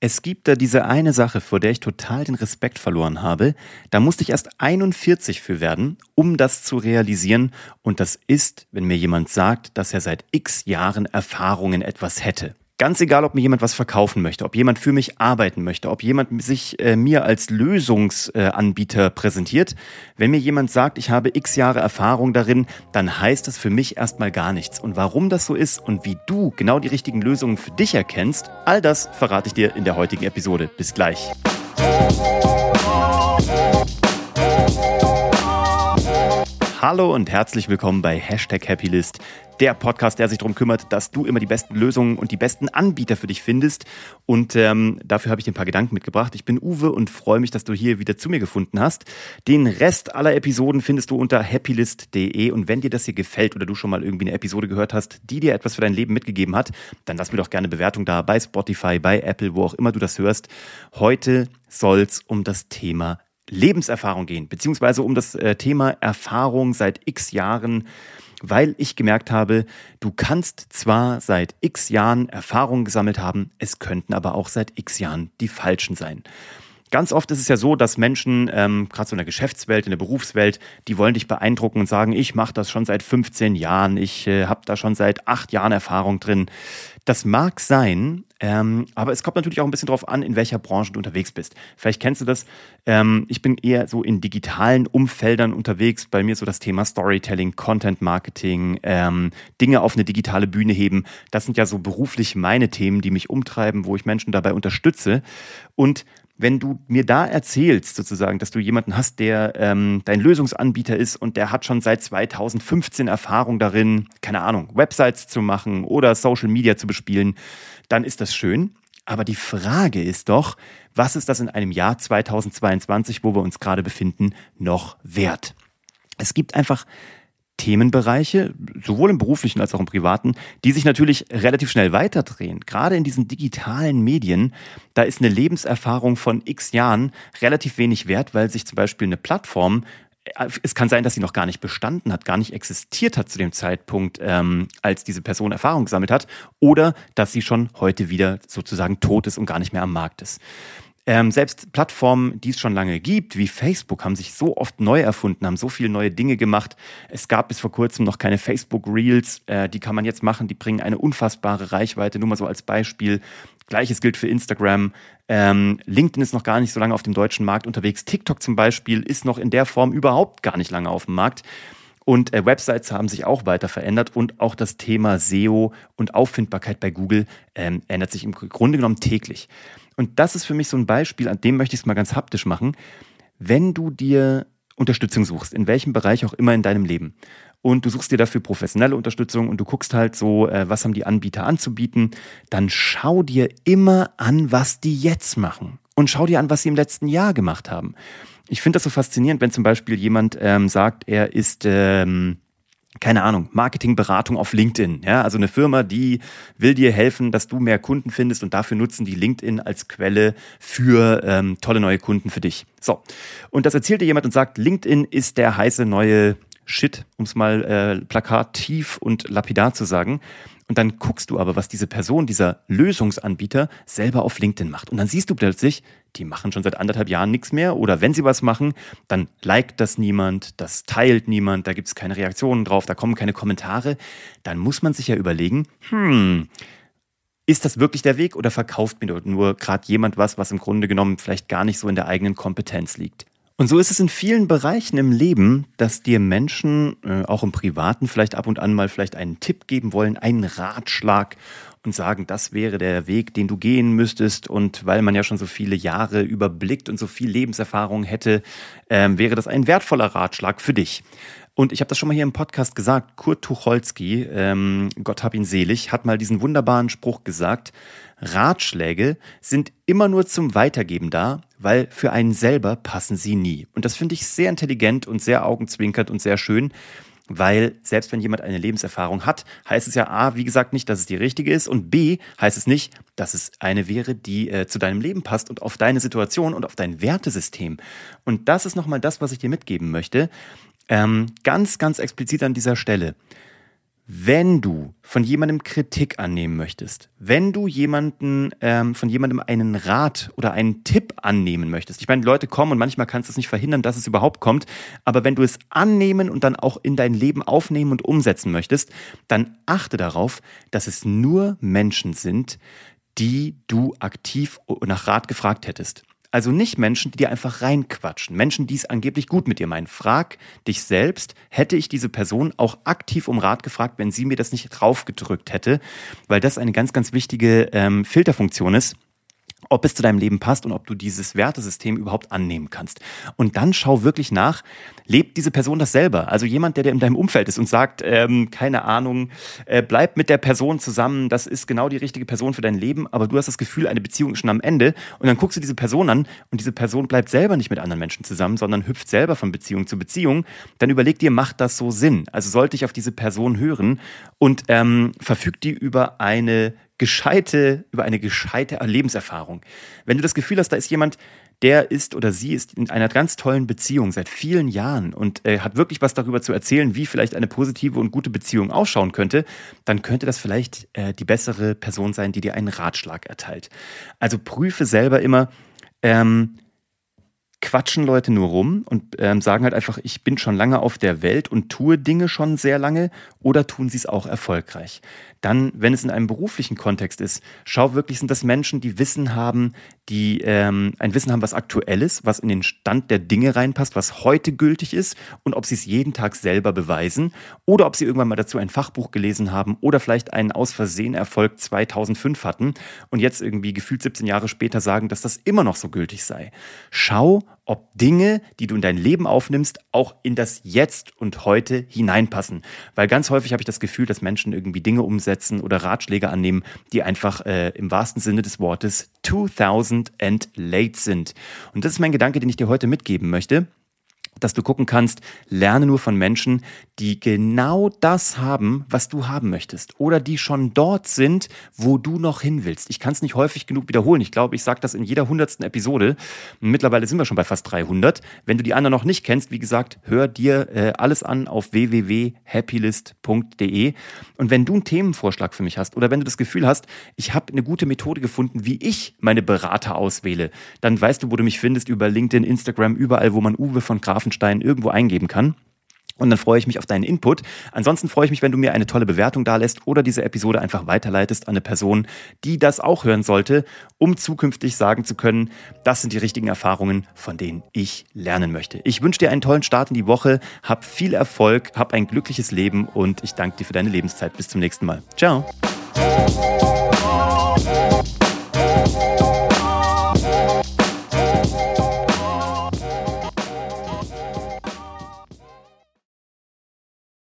Es gibt da diese eine Sache, vor der ich total den Respekt verloren habe. Da musste ich erst 41 für werden, um das zu realisieren. Und das ist, wenn mir jemand sagt, dass er seit x Jahren Erfahrungen etwas hätte. Ganz egal, ob mir jemand was verkaufen möchte, ob jemand für mich arbeiten möchte, ob jemand sich äh, mir als Lösungsanbieter äh, präsentiert. Wenn mir jemand sagt, ich habe x Jahre Erfahrung darin, dann heißt das für mich erstmal gar nichts. Und warum das so ist und wie du genau die richtigen Lösungen für dich erkennst, all das verrate ich dir in der heutigen Episode. Bis gleich. Hallo und herzlich willkommen bei Hashtag Happylist, der Podcast, der sich darum kümmert, dass du immer die besten Lösungen und die besten Anbieter für dich findest. Und ähm, dafür habe ich dir ein paar Gedanken mitgebracht. Ich bin Uwe und freue mich, dass du hier wieder zu mir gefunden hast. Den Rest aller Episoden findest du unter happylist.de. Und wenn dir das hier gefällt oder du schon mal irgendwie eine Episode gehört hast, die dir etwas für dein Leben mitgegeben hat, dann lass mir doch gerne Bewertung da bei Spotify, bei Apple, wo auch immer du das hörst. Heute soll es um das Thema Lebenserfahrung gehen, beziehungsweise um das äh, Thema Erfahrung seit x Jahren, weil ich gemerkt habe, du kannst zwar seit x Jahren Erfahrung gesammelt haben, es könnten aber auch seit x Jahren die falschen sein. Ganz oft ist es ja so, dass Menschen, ähm, gerade so in der Geschäftswelt, in der Berufswelt, die wollen dich beeindrucken und sagen, ich mache das schon seit 15 Jahren, ich äh, habe da schon seit acht Jahren Erfahrung drin. Das mag sein, ähm, aber es kommt natürlich auch ein bisschen darauf an, in welcher Branche du unterwegs bist. Vielleicht kennst du das. Ähm, ich bin eher so in digitalen Umfeldern unterwegs. Bei mir so das Thema Storytelling, Content Marketing, ähm, Dinge auf eine digitale Bühne heben. Das sind ja so beruflich meine Themen, die mich umtreiben, wo ich Menschen dabei unterstütze. Und wenn du mir da erzählst, sozusagen, dass du jemanden hast, der ähm, dein Lösungsanbieter ist und der hat schon seit 2015 Erfahrung darin, keine Ahnung, Websites zu machen oder Social Media zu bespielen, dann ist das schön. Aber die Frage ist doch, was ist das in einem Jahr 2022, wo wir uns gerade befinden, noch wert? Es gibt einfach Themenbereiche, sowohl im beruflichen als auch im privaten, die sich natürlich relativ schnell weiterdrehen. Gerade in diesen digitalen Medien, da ist eine Lebenserfahrung von x Jahren relativ wenig wert, weil sich zum Beispiel eine Plattform äh, es kann sein, dass sie noch gar nicht bestanden hat, gar nicht existiert hat zu dem Zeitpunkt, ähm, als diese Person Erfahrung gesammelt hat, oder dass sie schon heute wieder sozusagen tot ist und gar nicht mehr am Markt ist. Ähm, selbst Plattformen, die es schon lange gibt, wie Facebook, haben sich so oft neu erfunden, haben so viele neue Dinge gemacht. Es gab bis vor kurzem noch keine Facebook Reels, äh, die kann man jetzt machen, die bringen eine unfassbare Reichweite, nur mal so als Beispiel. Gleiches gilt für Instagram. Ähm, LinkedIn ist noch gar nicht so lange auf dem deutschen Markt unterwegs. TikTok zum Beispiel ist noch in der Form überhaupt gar nicht lange auf dem Markt. Und äh, Websites haben sich auch weiter verändert und auch das Thema SEO und Auffindbarkeit bei Google ähm, ändert sich im Grunde genommen täglich. Und das ist für mich so ein Beispiel, an dem möchte ich es mal ganz haptisch machen. Wenn du dir Unterstützung suchst, in welchem Bereich auch immer in deinem Leben, und du suchst dir dafür professionelle Unterstützung und du guckst halt so, äh, was haben die Anbieter anzubieten, dann schau dir immer an, was die jetzt machen. Und schau dir an, was sie im letzten Jahr gemacht haben. Ich finde das so faszinierend, wenn zum Beispiel jemand ähm, sagt, er ist ähm, keine Ahnung, Marketingberatung auf LinkedIn. Ja, also eine Firma, die will dir helfen, dass du mehr Kunden findest und dafür nutzen die LinkedIn als Quelle für ähm, tolle neue Kunden für dich. So. Und das erzählt dir jemand und sagt, LinkedIn ist der heiße neue Shit, um es mal äh, plakativ und lapidar zu sagen. Und dann guckst du aber, was diese Person, dieser Lösungsanbieter selber auf LinkedIn macht. Und dann siehst du plötzlich, die machen schon seit anderthalb Jahren nichts mehr. Oder wenn sie was machen, dann liked das niemand, das teilt niemand, da gibt es keine Reaktionen drauf, da kommen keine Kommentare. Dann muss man sich ja überlegen, hm, ist das wirklich der Weg oder verkauft mir nur gerade jemand was, was im Grunde genommen vielleicht gar nicht so in der eigenen Kompetenz liegt? Und so ist es in vielen Bereichen im Leben, dass dir Menschen, äh, auch im Privaten, vielleicht ab und an mal vielleicht einen Tipp geben wollen, einen Ratschlag und sagen, das wäre der Weg, den du gehen müsstest. Und weil man ja schon so viele Jahre überblickt und so viel Lebenserfahrung hätte, ähm, wäre das ein wertvoller Ratschlag für dich. Und ich habe das schon mal hier im Podcast gesagt, Kurt Tucholsky, ähm, Gott hab ihn selig, hat mal diesen wunderbaren Spruch gesagt, Ratschläge sind immer nur zum Weitergeben da, weil für einen selber passen sie nie. Und das finde ich sehr intelligent und sehr augenzwinkert und sehr schön, weil selbst wenn jemand eine Lebenserfahrung hat, heißt es ja A, wie gesagt, nicht, dass es die richtige ist und B, heißt es nicht, dass es eine wäre, die äh, zu deinem Leben passt und auf deine Situation und auf dein Wertesystem. Und das ist nochmal das, was ich dir mitgeben möchte. Ähm, ganz, ganz explizit an dieser Stelle. wenn du von jemandem Kritik annehmen möchtest, wenn du jemanden ähm, von jemandem einen Rat oder einen Tipp annehmen möchtest, ich meine, Leute kommen und manchmal kannst du es nicht verhindern, dass es überhaupt kommt, aber wenn du es annehmen und dann auch in dein Leben aufnehmen und umsetzen möchtest, dann achte darauf, dass es nur Menschen sind, die du aktiv nach Rat gefragt hättest. Also nicht Menschen, die dir einfach reinquatschen. Menschen, die es angeblich gut mit dir meinen. Frag dich selbst, hätte ich diese Person auch aktiv um Rat gefragt, wenn sie mir das nicht draufgedrückt hätte, weil das eine ganz, ganz wichtige ähm, Filterfunktion ist ob es zu deinem Leben passt und ob du dieses Wertesystem überhaupt annehmen kannst. Und dann schau wirklich nach, lebt diese Person das selber? Also jemand, der, der in deinem Umfeld ist und sagt, ähm, keine Ahnung, äh, bleib mit der Person zusammen, das ist genau die richtige Person für dein Leben, aber du hast das Gefühl, eine Beziehung ist schon am Ende und dann guckst du diese Person an und diese Person bleibt selber nicht mit anderen Menschen zusammen, sondern hüpft selber von Beziehung zu Beziehung, dann überleg dir, macht das so Sinn? Also sollte ich auf diese Person hören und ähm, verfügt die über eine gescheite, über eine gescheite Lebenserfahrung. Wenn du das Gefühl hast, da ist jemand, der ist oder sie ist in einer ganz tollen Beziehung seit vielen Jahren und äh, hat wirklich was darüber zu erzählen, wie vielleicht eine positive und gute Beziehung ausschauen könnte, dann könnte das vielleicht äh, die bessere Person sein, die dir einen Ratschlag erteilt. Also prüfe selber immer, ähm, quatschen Leute nur rum und ähm, sagen halt einfach, ich bin schon lange auf der Welt und tue Dinge schon sehr lange oder tun sie es auch erfolgreich. Dann, wenn es in einem beruflichen Kontext ist, schau wirklich, sind das Menschen, die Wissen haben, die ähm, ein Wissen haben, was aktuell ist, was in den Stand der Dinge reinpasst, was heute gültig ist und ob sie es jeden Tag selber beweisen oder ob sie irgendwann mal dazu ein Fachbuch gelesen haben oder vielleicht einen aus Versehen Erfolg 2005 hatten und jetzt irgendwie gefühlt 17 Jahre später sagen, dass das immer noch so gültig sei. Schau, ob Dinge, die du in dein Leben aufnimmst, auch in das Jetzt und heute hineinpassen. Weil ganz häufig habe ich das Gefühl, dass Menschen irgendwie Dinge umsetzen oder Ratschläge annehmen, die einfach äh, im wahrsten Sinne des Wortes 2000 and late sind. Und das ist mein Gedanke, den ich dir heute mitgeben möchte dass du gucken kannst, lerne nur von Menschen, die genau das haben, was du haben möchtest oder die schon dort sind, wo du noch hin willst. Ich kann es nicht häufig genug wiederholen. Ich glaube, ich sage das in jeder hundertsten Episode. Mittlerweile sind wir schon bei fast 300. Wenn du die anderen noch nicht kennst, wie gesagt, hör dir äh, alles an auf www.happylist.de. Und wenn du einen Themenvorschlag für mich hast oder wenn du das Gefühl hast, ich habe eine gute Methode gefunden, wie ich meine Berater auswähle, dann weißt du, wo du mich findest über LinkedIn, Instagram, überall, wo man Uwe von Grafen Grafenstein irgendwo eingeben kann. Und dann freue ich mich auf deinen Input. Ansonsten freue ich mich, wenn du mir eine tolle Bewertung dalässt oder diese Episode einfach weiterleitest an eine Person, die das auch hören sollte, um zukünftig sagen zu können, das sind die richtigen Erfahrungen, von denen ich lernen möchte. Ich wünsche dir einen tollen Start in die Woche, hab viel Erfolg, hab ein glückliches Leben und ich danke dir für deine Lebenszeit. Bis zum nächsten Mal. Ciao.